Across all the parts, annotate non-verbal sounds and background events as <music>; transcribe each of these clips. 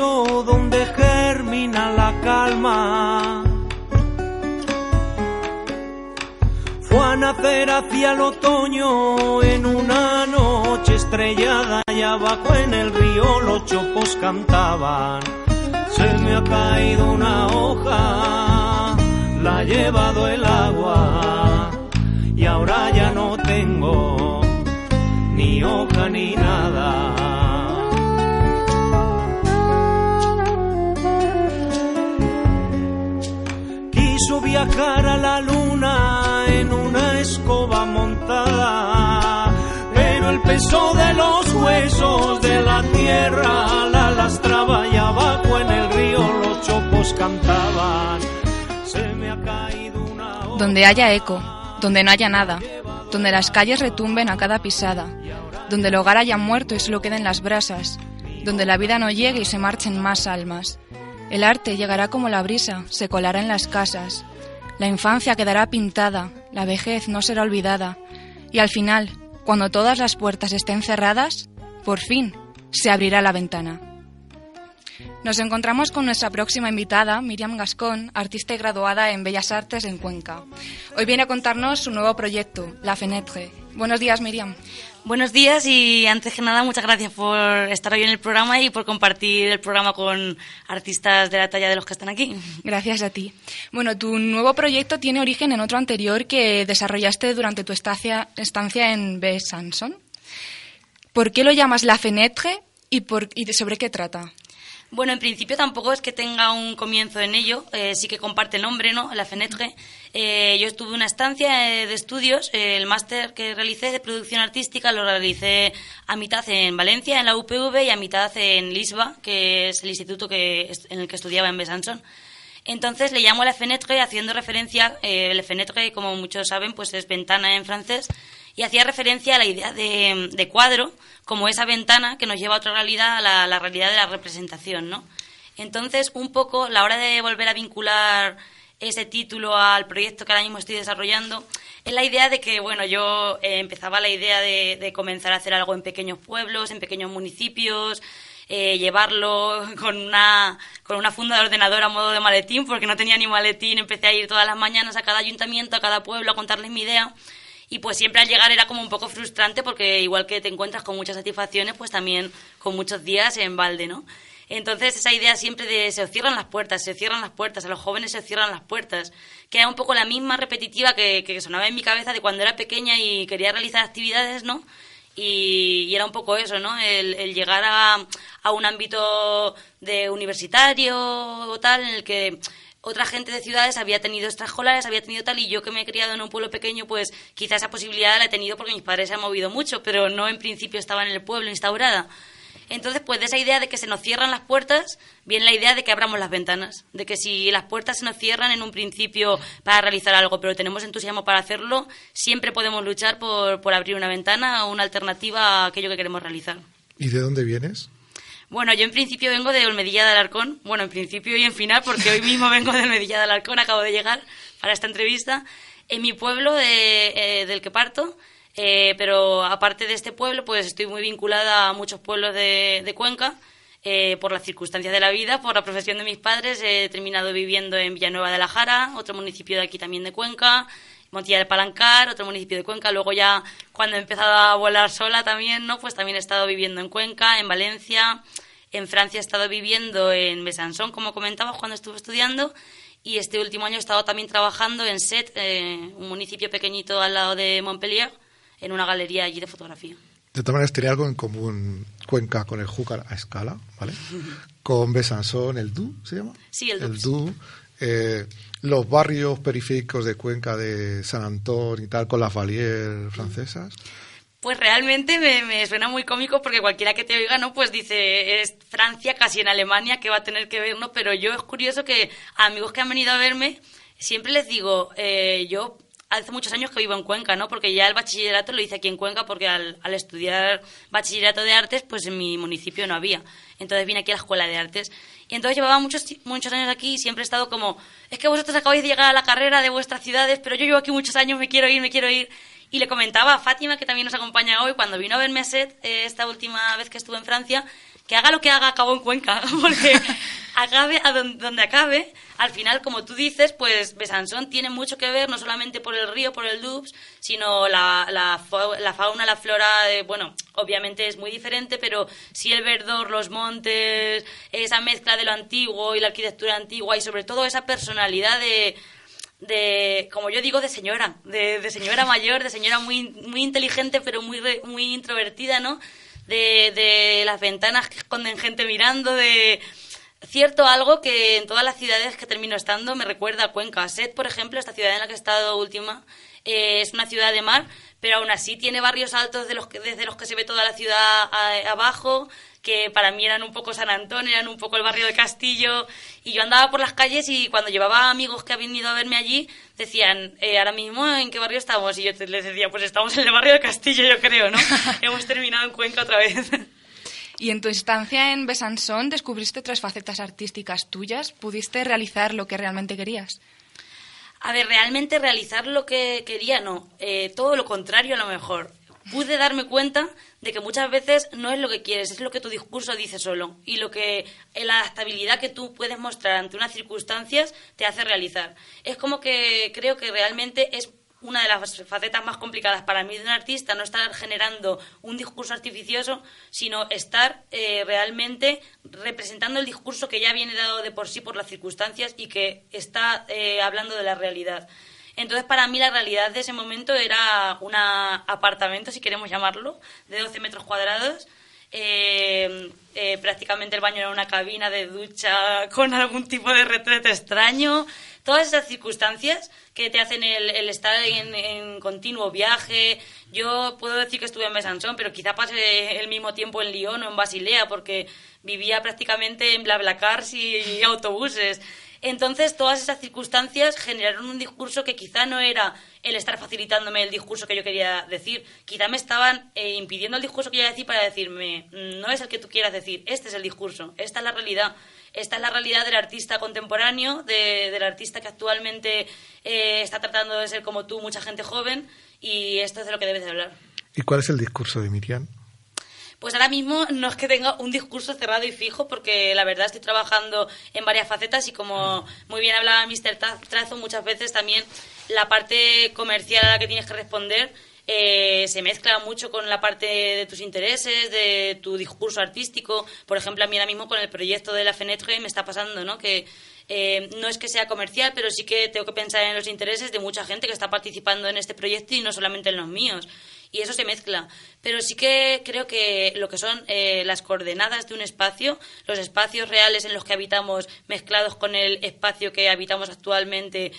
donde germina la calma. Fue a nacer hacia el otoño en una noche estrellada y abajo en el río los chopos cantaban. Se me ha caído una hoja, la ha llevado el agua y ahora ya no tengo ni hoja ni nada. Viajar a la luna en una escoba montada, pero el peso de los huesos de la tierra la lastraba y abajo en el río los chopos cantaban. Donde haya eco, donde no haya nada, donde las calles retumben a cada pisada, donde el hogar haya muerto y solo queden las brasas, donde la vida no llegue y se marchen más almas. El arte llegará como la brisa, se colará en las casas. La infancia quedará pintada, la vejez no será olvidada. Y al final, cuando todas las puertas estén cerradas, por fin se abrirá la ventana. Nos encontramos con nuestra próxima invitada, Miriam Gascón, artista y graduada en Bellas Artes en Cuenca. Hoy viene a contarnos su nuevo proyecto, La Fenetre. Buenos días, Miriam. Buenos días y antes que nada muchas gracias por estar hoy en el programa y por compartir el programa con artistas de la talla de los que están aquí. Gracias a ti. Bueno, tu nuevo proyecto tiene origen en otro anterior que desarrollaste durante tu estancia, en Besançon. ¿Por qué lo llamas La Fenetre y sobre qué trata? Bueno, en principio tampoco es que tenga un comienzo en ello, eh, sí que comparte el nombre, ¿no? La Fenetre. Eh, yo estuve una estancia eh, de estudios, el máster que realicé de producción artística lo realicé a mitad en Valencia, en la UPV, y a mitad en Lisba, que es el instituto en el que estudiaba en Besançon. Entonces le llamo la Fenetre haciendo referencia, eh, la Fenetre, como muchos saben, pues es ventana en francés, y hacía referencia a la idea de, cuadro como esa ventana que nos lleva a otra realidad, a la, realidad de la representación, ¿no? Entonces, un poco, la hora de volver a vincular ese título al proyecto que ahora mismo estoy desarrollando, es la idea de que, bueno, yo eh, empezaba la idea de, de comenzar a hacer algo en pequeños pueblos, en pequeños municipios, eh, llevarlo con una, con una funda de ordenador a modo de maletín, porque no tenía ni maletín, empecé a ir todas las mañanas a cada ayuntamiento, a cada pueblo, a contarles mi idea. Y pues siempre al llegar era como un poco frustrante porque igual que te encuentras con muchas satisfacciones, pues también con muchos días en balde, ¿no? Entonces esa idea siempre de se os cierran las puertas, se cierran las puertas, a los jóvenes se cierran las puertas, que era un poco la misma repetitiva que, que sonaba en mi cabeza de cuando era pequeña y quería realizar actividades, ¿no? Y, era un poco eso, ¿no? El, el llegar a, a, un ámbito de universitario o tal, en el que otra gente de ciudades había tenido extraescolares, había tenido tal, y yo que me he criado en un pueblo pequeño, pues quizá esa posibilidad la he tenido porque mis padres se han movido mucho, pero no en principio estaba en el pueblo instaurada. Entonces, pues de esa idea de que se nos cierran las puertas, viene la idea de que abramos las ventanas. De que si las puertas se nos cierran en un principio para realizar algo, pero tenemos entusiasmo para hacerlo, siempre podemos luchar por, por abrir una ventana o una alternativa a aquello que queremos realizar. ¿Y de dónde vienes? Bueno, yo en principio vengo de Olmedilla de Alarcón. Bueno, en principio y en final, porque hoy mismo <laughs> vengo de Olmedilla de Alarcón, acabo de llegar para esta entrevista. En mi pueblo de, eh, del que parto, eh, pero aparte de este pueblo, pues estoy muy vinculada a muchos pueblos de, de Cuenca. Eh, por las circunstancias de la vida, por la profesión de mis padres, he terminado viviendo en Villanueva de la Jara, otro municipio de aquí también de Cuenca, Montilla del Palancar, otro municipio de Cuenca. Luego ya cuando he empezado a volar sola también, ¿no? Pues también he estado viviendo en Cuenca, en Valencia, en Francia he estado viviendo en Besançon, como comentabas, cuando estuve estudiando. Y este último año he estado también trabajando en Set, eh, un municipio pequeñito al lado de Montpellier, en una galería allí de fotografía. De todas maneras, tiene algo en común Cuenca con el Júcar a escala, ¿vale? <laughs> con Besançon, el Du, ¿se llama? Sí, el Du. El Du. Eh, los barrios periféricos de Cuenca de San Antón y tal, con las valier francesas. Pues realmente me, me, suena muy cómico porque cualquiera que te oiga, ¿no? Pues dice, es Francia, casi en Alemania, que va a tener que ver, ¿no? Pero yo es curioso que a amigos que han venido a verme, siempre les digo, eh, yo hace muchos años que vivo en Cuenca, ¿no? Porque ya el bachillerato lo hice aquí en Cuenca porque al, estudiar bachillerato de artes, pues en mi municipio no había. Entonces vine aquí a la escuela de artes. Y entonces llevaba muchos, muchos años aquí y siempre he estado como, es que vosotros acabáis de llegar a la carrera de vuestras ciudades, pero yo llevo aquí muchos años, me quiero ir, me quiero ir. Y le comentaba a Fátima, que también nos acompaña hoy, cuando vino a verme a Set, eh, esta última vez que estuve en Francia, que haga lo que haga, acabo en Cuenca, <laughs> porque acabe a donde, acabe, al final, como tú dices, pues Besançon tiene mucho que ver, no solamente por el río, por el Doubs, sino la, la, fauna, la flora, bueno, obviamente es muy diferente, pero sí el verdor, los montes, esa mezcla de lo antiguo y la arquitectura antigua y sobre todo esa personalidad de de, como yo digo, de señora, de, de, señora mayor, de señora muy, muy inteligente, pero muy, muy introvertida, ¿no? De, de las ventanas que esconden gente mirando, de cierto algo que en todas las ciudades que termino estando me recuerda a Cuenca. Set, por ejemplo, esta ciudad en la que he estado última, eh, es una ciudad de mar, pero aún así tiene barrios altos de los que, desde los que se ve toda la ciudad abajo, que para mí eran un poco San Antonio, eran un poco el barrio de Castillo, y yo andaba por las calles y cuando llevaba amigos que habían ido a verme allí, decían, eh, ahora mismo, ¿en qué barrio estamos? Y yo les decía, pues estamos en el barrio de Castillo, yo creo, ¿no? <laughs> Hemos terminado en Cuenca otra vez. Y en tu estancia en Besançon descubriste tres facetas artísticas tuyas. ¿Pudiste realizar lo que realmente querías? A ver, realmente realizar lo que quería, no. Eh, todo lo contrario, a lo mejor. Pude darme cuenta de que muchas veces no es lo que quieres, es lo que tu discurso dice solo. Y lo que la adaptabilidad que tú puedes mostrar ante unas circunstancias te hace realizar. Es como que creo que realmente es una de las facetas más complicadas para mí de un artista, no estar generando un discurso artificioso, sino estar eh, realmente representando el discurso que ya viene dado de por sí por las circunstancias y que está eh, hablando de la realidad. Entonces, para mí la realidad de ese momento era un apartamento, si queremos llamarlo, de 12 metros cuadrados. Eh, prácticamente el baño era una cabina de ducha <laughs> con algún tipo de retrete extraño todas esas circunstancias que te hacen el, estar en, continuo viaje. Yo puedo decir que estuve en Besançon, pero quizá pase el mismo tiempo en Lyon o en Basilea, porque vivía prácticamente en BlaBlaCars y autobuses. Entonces, todas esas circunstancias generaron un discurso que quizá no era el estar facilitándome el discurso que yo quería decir, quizá me estaban eh, impidiendo el discurso que yo quería decir para decirme, no es el que tú quieras decir, este es el discurso, esta es la realidad. Esta es la realidad del artista contemporáneo, del artista que actualmente eh, está tratando de ser como tú, mucha gente joven, y esto es de lo que debes de hablar. ¿Y cuál es el discurso de Miriam? Pues ahora mismo no es que tenga un discurso cerrado y fijo, porque la verdad estoy trabajando en varias facetas y como muy bien hablaba Mr. Trazo, muchas veces también la parte comercial a la que tienes que responder eh, se mezcla mucho con la parte de tus intereses, de tu discurso artístico. Por ejemplo, a mí ahora mismo con el proyecto de la Fenetre me está pasando, ¿no? Que eh, no es que sea comercial, pero sí que tengo que pensar en los intereses de mucha gente que está participando en este proyecto y no solamente en los míos. Y eso se mezcla. Pero sí que creo que lo que son eh, las coordenadas de un espacio, los espacios reales en los que habitamos mezclados con el espacio que habitamos actualmente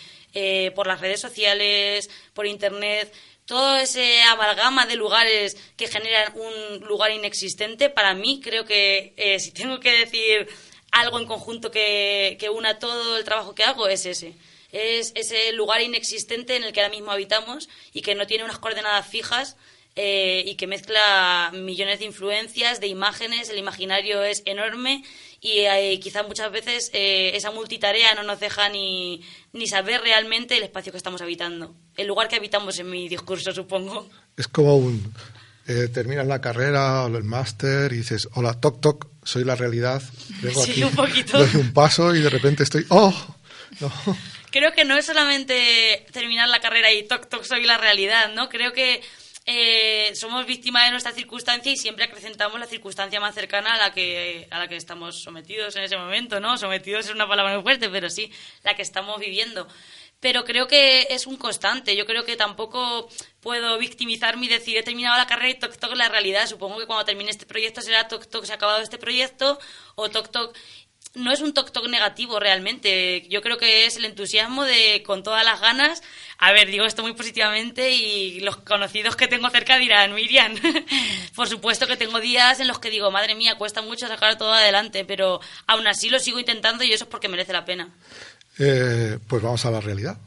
por las redes sociales, por Internet, todo ese amalgama de lugares que generan un lugar inexistente, para mí creo que eh, si tengo que decir algo en conjunto que, que una todo el trabajo que hago es ese. Es ese lugar inexistente en el que ahora mismo habitamos y que no tiene unas coordenadas fijas eh, y que mezcla millones de influencias, de imágenes, el imaginario es enorme y eh, quizás muchas veces eh, esa multitarea no nos deja ni, ni saber realmente el espacio que estamos habitando, el lugar que habitamos en mi discurso, supongo. Es como un... Eh, terminas la carrera o el máster y dices, hola, toc, toc, soy la realidad. <laughs> sí, un poquito. Doy un paso y de repente estoy, oh, <laughs> no. Creo que no es solamente terminar la carrera y toc, toc, soy la realidad, ¿no? Creo que eh, somos víctimas de nuestra circunstancia y siempre acrecentamos la circunstancia más cercana a la que a la que estamos sometidos en ese momento, ¿no? Sometidos es una palabra muy fuerte, pero sí, la que estamos viviendo. Pero creo que es un constante. Yo creo que tampoco puedo victimizarme y decir he terminado la carrera y toc toc la realidad. Supongo que cuando termine este proyecto será toc toc se ha acabado este proyecto o toc toc no es un toc toc negativo realmente. Yo creo que es el entusiasmo de con todas las ganas. A ver, digo esto muy positivamente y los conocidos que tengo cerca dirán, Miriam, <laughs> por supuesto que tengo días en los que digo, madre mía, cuesta mucho sacar todo adelante, pero aún así lo sigo intentando y eso es porque merece la pena. Eh, pues vamos a la realidad.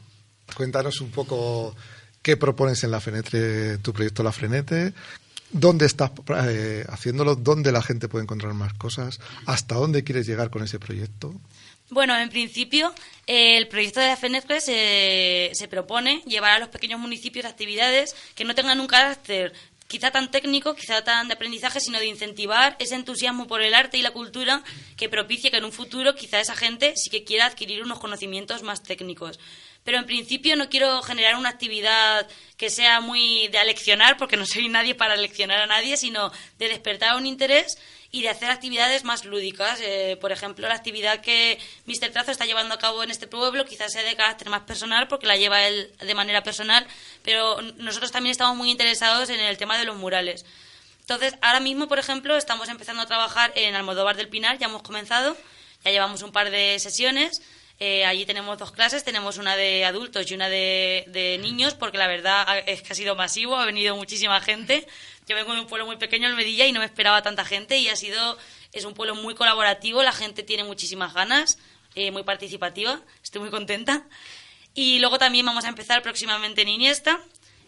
Cuéntanos un poco qué propones en la Fenetre, tu proyecto La Frenete, dónde estás eh, haciéndolo, dónde la gente puede encontrar más cosas, hasta dónde quieres llegar con ese proyecto. Bueno, en principio, eh, el proyecto de la FENEFRE se, se propone llevar a los pequeños municipios actividades que no tengan un carácter quizá tan técnico, quizá tan de aprendizaje, sino de incentivar ese entusiasmo por el arte y la cultura que propicie que en un futuro quizá esa gente sí que quiera adquirir unos conocimientos más técnicos. Pero en principio no quiero generar una actividad que sea muy de aleccionar, porque no soy nadie para aleccionar a nadie, sino de despertar un interés y de hacer actividades más lúdicas. Eh, por ejemplo, la actividad que Mr. Trazo está llevando a cabo en este pueblo quizás sea de carácter más personal porque la lleva él de manera personal, pero nosotros también estamos muy interesados en el tema de los murales. Entonces, ahora mismo, por ejemplo, estamos empezando a trabajar en Almodóvar del Pinar, ya hemos comenzado, ya llevamos un par de sesiones. Eh, allí tenemos dos clases, tenemos una de adultos y una de, niños, porque la verdad es que ha sido masivo, ha venido muchísima gente. Yo vengo de un pueblo muy pequeño, el Medilla, y no me esperaba tanta gente y ha sido, es un pueblo muy colaborativo, la gente tiene muchísimas ganas, eh, muy participativa, estoy muy contenta. Y luego también vamos a empezar próximamente en Iniesta,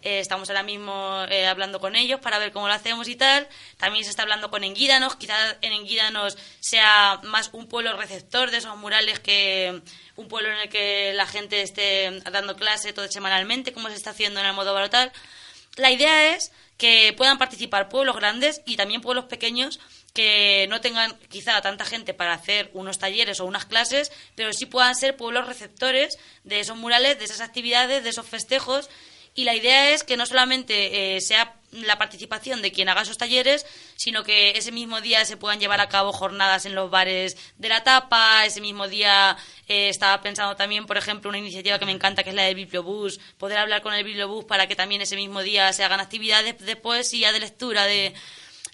eh, estamos ahora mismo eh, hablando con ellos para ver cómo lo hacemos y tal. También se está hablando con Enguídanos. Quizás en Enguídanos sea más un pueblo receptor de esos murales que un pueblo en el que la gente esté dando clase todo semanalmente, como se está haciendo en el modo tal. La idea es que puedan participar pueblos grandes y también pueblos pequeños que no tengan quizá tanta gente para hacer unos talleres o unas clases, pero sí puedan ser pueblos receptores de esos murales, de esas actividades, de esos festejos. Y la idea es que no solamente eh, sea la participación de quien haga esos talleres, sino que ese mismo día se puedan llevar a cabo jornadas en los bares de la tapa, ese mismo día eh, estaba pensando también, por ejemplo, una iniciativa que me encanta, que es la del Bibliobús, poder hablar con el Bibliobús para que también ese mismo día se hagan actividades de poesía, de lectura, de...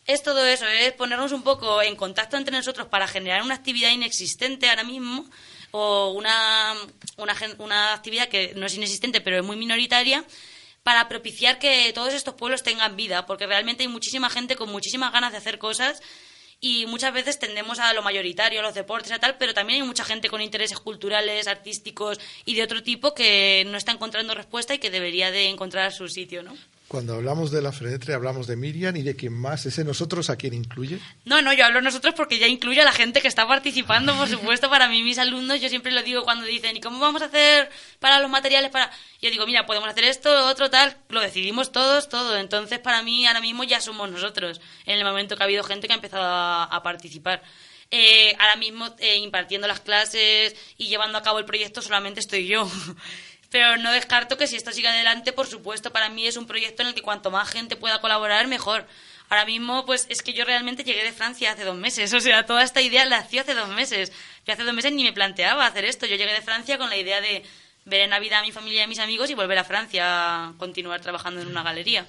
Es todo eso, es ponernos un poco en contacto entre nosotros para generar una actividad inexistente ahora mismo o una, una, una actividad que no es inexistente pero es muy minoritaria para propiciar que todos estos pueblos tengan vida, porque realmente hay muchísima gente con muchísimas ganas de hacer cosas y muchas veces tendemos a lo mayoritario, a los deportes y tal, pero también hay mucha gente con intereses culturales, artísticos y de otro tipo que no está encontrando respuesta y que debería de encontrar su sitio, ¿no? Cuando hablamos de la Frenetre hablamos de Miriam y de quién más. ¿Ese nosotros a quién incluye? No, no, yo hablo nosotros porque ya incluye a la gente que está participando, por <laughs> supuesto, para mí, mis alumnos, yo siempre lo digo cuando dicen, ¿y cómo vamos a hacer para los materiales? para Yo digo, mira, podemos hacer esto, otro, tal, lo decidimos todos, todo. Entonces, para mí, ahora mismo ya somos nosotros, en el momento que ha habido gente que ha empezado a, participar. Eh, ahora mismo, eh, impartiendo las clases y llevando a cabo el proyecto, solamente estoy yo. Pero no descarto que si esto sigue adelante, por supuesto, para mí es un proyecto en el que cuanto más gente pueda colaborar, mejor. Ahora mismo, pues es que yo realmente llegué de Francia hace dos meses, o sea, toda esta idea la hacía hace dos meses. Yo hace dos meses ni me planteaba hacer esto, yo llegué de Francia con la idea de ver en Navidad a mi familia y a mis amigos y volver a Francia a continuar trabajando en una galería.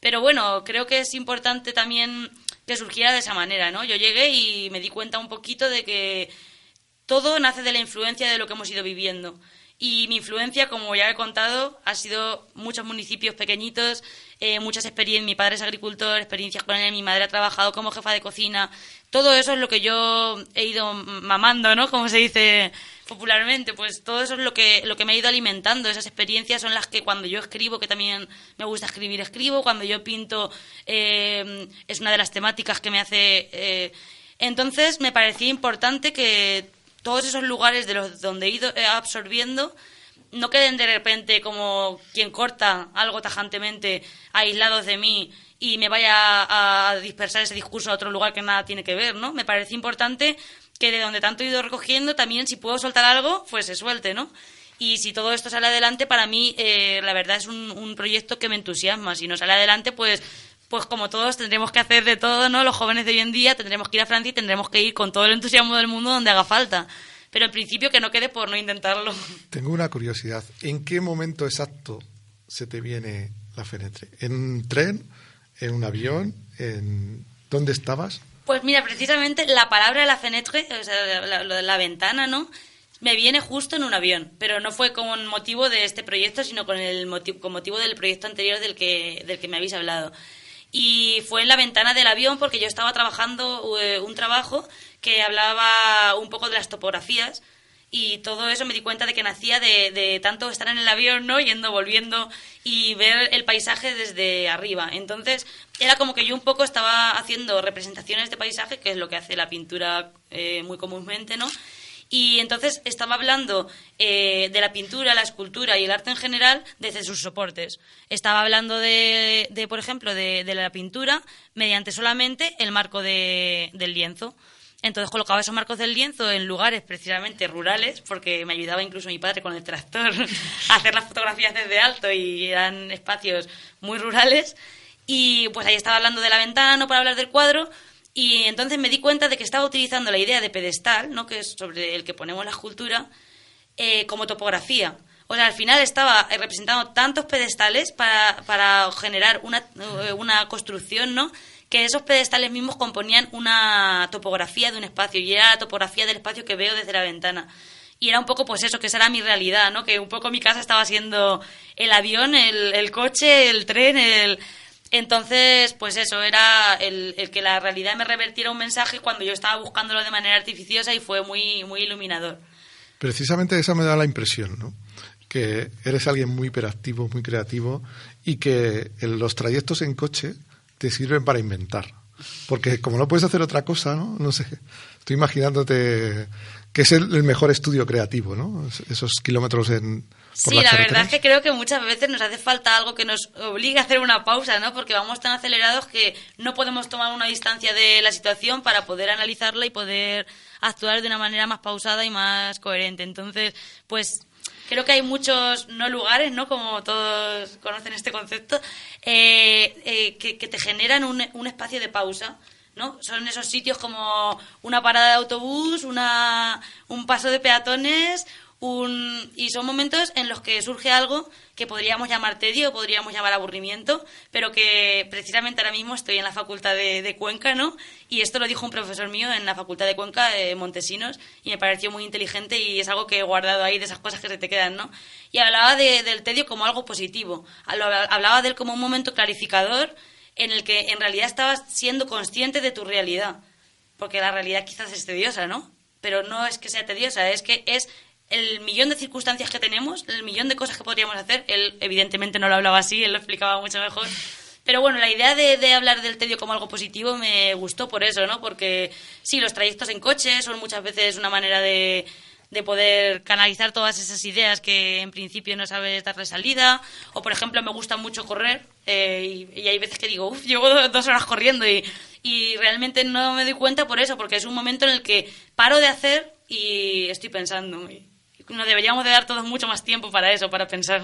Pero bueno, creo que es importante también que surgiera de esa manera, ¿no? Yo llegué y me di cuenta un poquito de que todo nace de la influencia de lo que hemos ido viviendo. Y mi influencia, como ya he contado, ha sido muchos municipios pequeñitos, eh, muchas experiencias. Mi padre es agricultor, experiencias con él, mi madre ha trabajado como jefa de cocina. Todo eso es lo que yo he ido mamando, ¿no? Como se dice popularmente, pues todo eso es lo que, lo que me ha ido alimentando. Esas experiencias son las que cuando yo escribo, que también me gusta escribir, escribo. Cuando yo pinto, eh, es una de las temáticas que me hace. Eh, entonces me parecía importante que todos esos lugares de los donde he ido eh, absorbiendo no queden de repente como quien corta algo tajantemente aislados de mí y me vaya a dispersar ese discurso a otro lugar que nada tiene que ver, ¿no? Me parece importante que de donde tanto he ido recogiendo también si puedo soltar algo, pues se suelte, ¿no? Y si todo esto sale adelante, para mí eh, la verdad es un, un proyecto que me entusiasma. Si no sale adelante, pues pues como todos tendremos que hacer de todo, ¿no? Los jóvenes de hoy en día tendremos que ir a Francia y tendremos que ir con todo el entusiasmo del mundo donde haga falta. Pero en principio que no quede por no intentarlo. <laughs> Tengo una curiosidad. ¿En qué momento exacto se te viene la Fenetre? ¿En un tren? ¿En un avión? ¿En dónde estabas? Pues mira, precisamente la palabra la fenetre, o sea, lo de la ventana, ¿no? Me viene justo en un avión, pero no fue con motivo de este proyecto, sino con el motivo, con motivo del proyecto anterior del que, del que me habéis hablado y fue en la ventana del avión porque yo estaba trabajando eh, un trabajo que hablaba un poco de las topografías y todo eso me di cuenta de que nacía de, de, tanto estar en el avión, ¿no? Yendo, volviendo y ver el paisaje desde arriba. Entonces, era como que yo un poco estaba haciendo representaciones de paisaje, que es lo que hace la pintura eh, muy comúnmente, ¿no? Y entonces estaba hablando eh, de la pintura, la escultura y el arte en general desde sus soportes. Estaba hablando de, de por ejemplo, de, la pintura mediante solamente el marco de, del lienzo. Entonces colocaba esos marcos del lienzo en lugares precisamente rurales, porque me ayudaba incluso mi padre con el tractor <laughs> a hacer las fotografías desde alto y eran espacios muy rurales. Y pues ahí estaba hablando de la ventana, no para hablar del cuadro, y entonces me di cuenta de que estaba utilizando la idea de pedestal, ¿no? que es sobre el que ponemos la escultura, eh, como topografía. O sea, al final estaba representando tantos pedestales para, para generar una, eh, una construcción, ¿no? Que esos pedestales mismos componían una topografía de un espacio y era la topografía del espacio que veo desde la ventana. Y era un poco, pues eso, que esa era mi realidad, ¿no? Que un poco mi casa estaba siendo el avión, el, el coche, el tren, el, entonces, pues eso, era el, que la realidad me revertiera un mensaje cuando yo estaba buscándolo de manera artificiosa y fue muy, muy iluminador. Precisamente esa me da la impresión, ¿no? Que eres alguien muy hiperactivo, muy creativo y que los trayectos en coche te sirven para inventar. Porque como no puedes hacer otra cosa, ¿no? No sé, estoy imaginándote que es el, mejor estudio creativo, ¿no? Esos kilómetros en, sí, la verdad es que creo que muchas veces nos hace falta algo que nos obligue a hacer una pausa, ¿no? Porque vamos tan acelerados que no podemos tomar una distancia de la situación para poder analizarla y poder actuar de una manera más pausada y más coherente. Entonces, pues creo que hay muchos no lugares, ¿no? Como todos conocen este concepto, eh, eh, que, que, te generan un, un espacio de pausa. ¿No? Son esos sitios como una parada de autobús, una, un paso de peatones, y son momentos en los que surge algo que podríamos llamar tedio, podríamos llamar aburrimiento, pero que precisamente ahora mismo estoy en la facultad de, Cuenca, ¿no? Y esto lo dijo un profesor mío en la facultad de Cuenca, de Montesinos, y me pareció muy inteligente y es algo que he guardado ahí de esas cosas que se te quedan, ¿no? Y hablaba del tedio como algo positivo, hablaba de él como un momento clarificador en el que en realidad estabas siendo consciente de tu realidad, porque la realidad quizás es tediosa, ¿no? Pero no es que sea tediosa, es que es el millón de circunstancias que tenemos, el millón de cosas que podríamos hacer. Él, evidentemente, no lo hablaba así, él lo explicaba mucho mejor. Pero bueno, la idea de, hablar del tedio como algo positivo me gustó por eso, ¿no? Porque sí, los trayectos en coche son muchas veces una manera de, de poder canalizar todas esas ideas que en principio no sabes darle salida. O, por ejemplo, me gusta mucho correr eh, y, hay veces que digo, uff, llevo dos horas corriendo y, y realmente no me doy cuenta por eso, porque es un momento en el que paro de hacer y estoy pensando nos deberíamos de dar todos mucho más tiempo para eso, para pensar.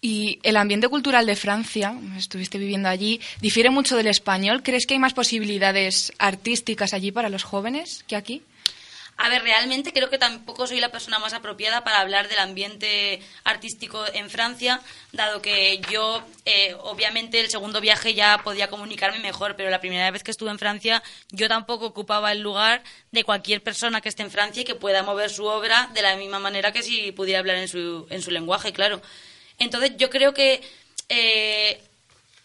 Y el ambiente cultural de Francia, estuviste viviendo allí, difiere mucho del español. ¿Crees que hay más posibilidades artísticas allí para los jóvenes que aquí? A ver, realmente creo que tampoco soy la persona más apropiada para hablar del ambiente artístico en Francia, dado que yo, eh, obviamente, el segundo viaje ya podía comunicarme mejor, pero la primera vez que estuve en Francia, yo tampoco ocupaba el lugar de cualquier persona que esté en Francia y que pueda mover su obra de la misma manera que si pudiera hablar en su, en su lenguaje, claro. Entonces, yo creo que. Eh,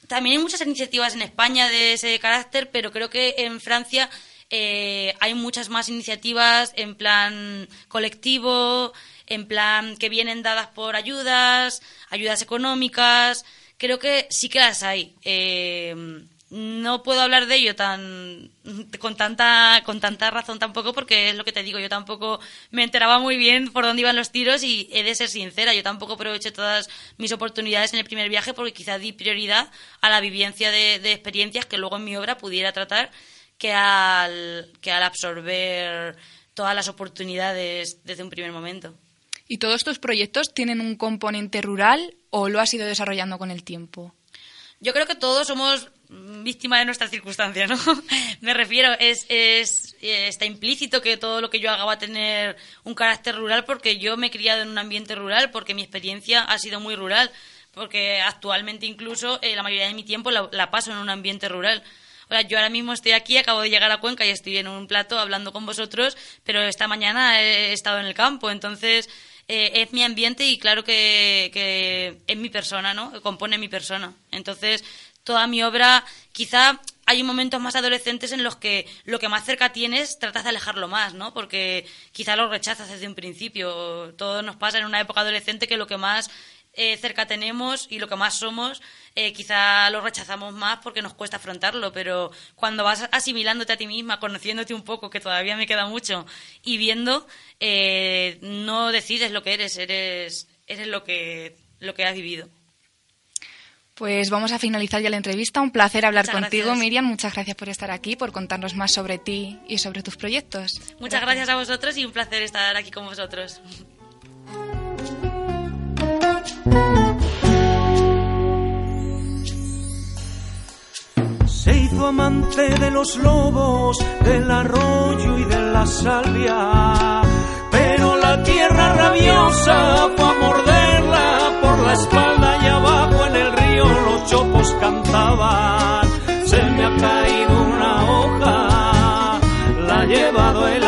también hay muchas iniciativas en España de ese carácter, pero creo que en Francia eh, hay muchas más iniciativas en plan colectivo, en plan que vienen dadas por ayudas, ayudas económicas. Creo que sí que las hay. Eh, no puedo hablar de ello tan con tanta con tanta razón tampoco porque es lo que te digo yo tampoco me enteraba muy bien por dónde iban los tiros y he de ser sincera yo tampoco aproveché todas mis oportunidades en el primer viaje porque quizá di prioridad a la vivencia de experiencias que luego en mi obra pudiera tratar que al, que al absorber todas las oportunidades desde un primer momento. ¿Y todos estos proyectos tienen un componente rural o lo has ido desarrollando con el tiempo? Yo creo que todos somos víctimas de nuestras circunstancias, ¿no? <laughs> Me refiero, es, es, está implícito que todo lo que yo haga va a tener un carácter rural porque yo me he criado en un ambiente rural, porque mi experiencia ha sido muy rural, porque actualmente incluso eh, la mayoría de mi tiempo la paso en un ambiente rural yo ahora mismo estoy aquí, acabo de llegar a Cuenca y estoy en un plato hablando con vosotros, pero esta mañana he estado en el campo, entonces eh, es mi ambiente y claro que, es mi persona, ¿no? Compone mi persona. Entonces, toda mi obra, quizá hay momentos más adolescentes en los que lo que más cerca tienes tratas de alejarlo más, ¿no? Porque quizá lo rechazas desde un principio. Todo nos pasa en una época adolescente que lo que más eh, cerca tenemos y lo que más somos, eh, quizá lo rechazamos más porque nos cuesta afrontarlo, pero cuando vas asimilándote a ti misma, conociéndote un poco, que todavía me queda mucho, y viendo, eh, no decides lo que eres, eres, eres lo que, lo que has vivido. Pues vamos a finalizar ya la entrevista. Un placer hablar contigo, Miriam. Muchas gracias por estar aquí, por contarnos más sobre ti y sobre tus proyectos. Muchas gracias, a vosotros y un placer estar aquí con vosotros. Se hizo amante de los lobos, del arroyo y de la salvia, pero la tierra rabiosa fue a morderla por la espalda y abajo en el río los chopos cantaban. Se me ha caído una hoja, la ha llevado el